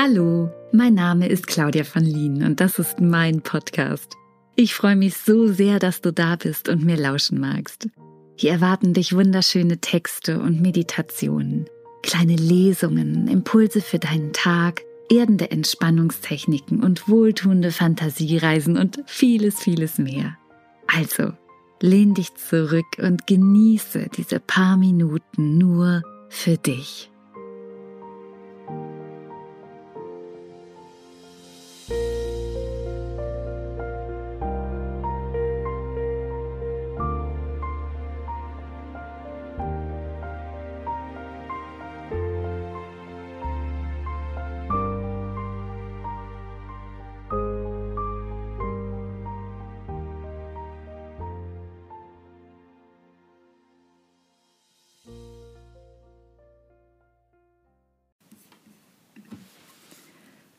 Hallo, mein Name ist Claudia von Lien und das ist mein Podcast. Ich freue mich so sehr, dass du da bist und mir lauschen magst. Hier erwarten dich wunderschöne Texte und Meditationen, kleine Lesungen, Impulse für deinen Tag, erdende Entspannungstechniken und wohltuende Fantasiereisen und vieles, vieles mehr. Also, lehn dich zurück und genieße diese paar Minuten nur für dich.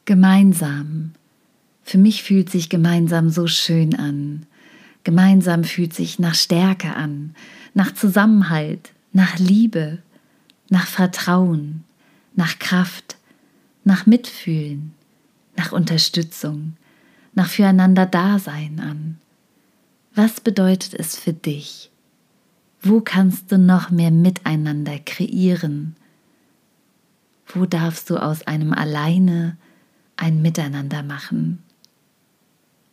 Gemeinsam. Für mich fühlt sich gemeinsam so schön an. Gemeinsam fühlt sich nach Stärke an, nach Zusammenhalt, nach Liebe, nach Vertrauen, nach Kraft, nach Mitfühlen, nach Unterstützung, nach füreinander Dasein an. Was bedeutet es für dich? Wo kannst du noch mehr Miteinander kreieren? Wo darfst du aus einem Alleine ein Miteinander machen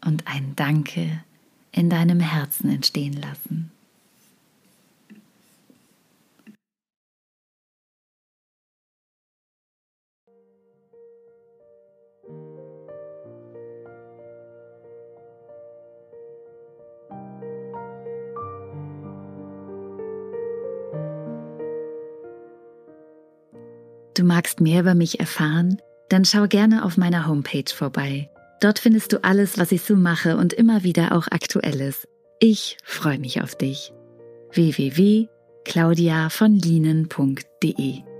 und ein Danke in deinem Herzen entstehen lassen. Du magst mehr über mich erfahren? Dann schau gerne auf meiner Homepage vorbei. Dort findest du alles, was ich so mache und immer wieder auch Aktuelles. Ich freue mich auf dich. www.claudiavonlinen.de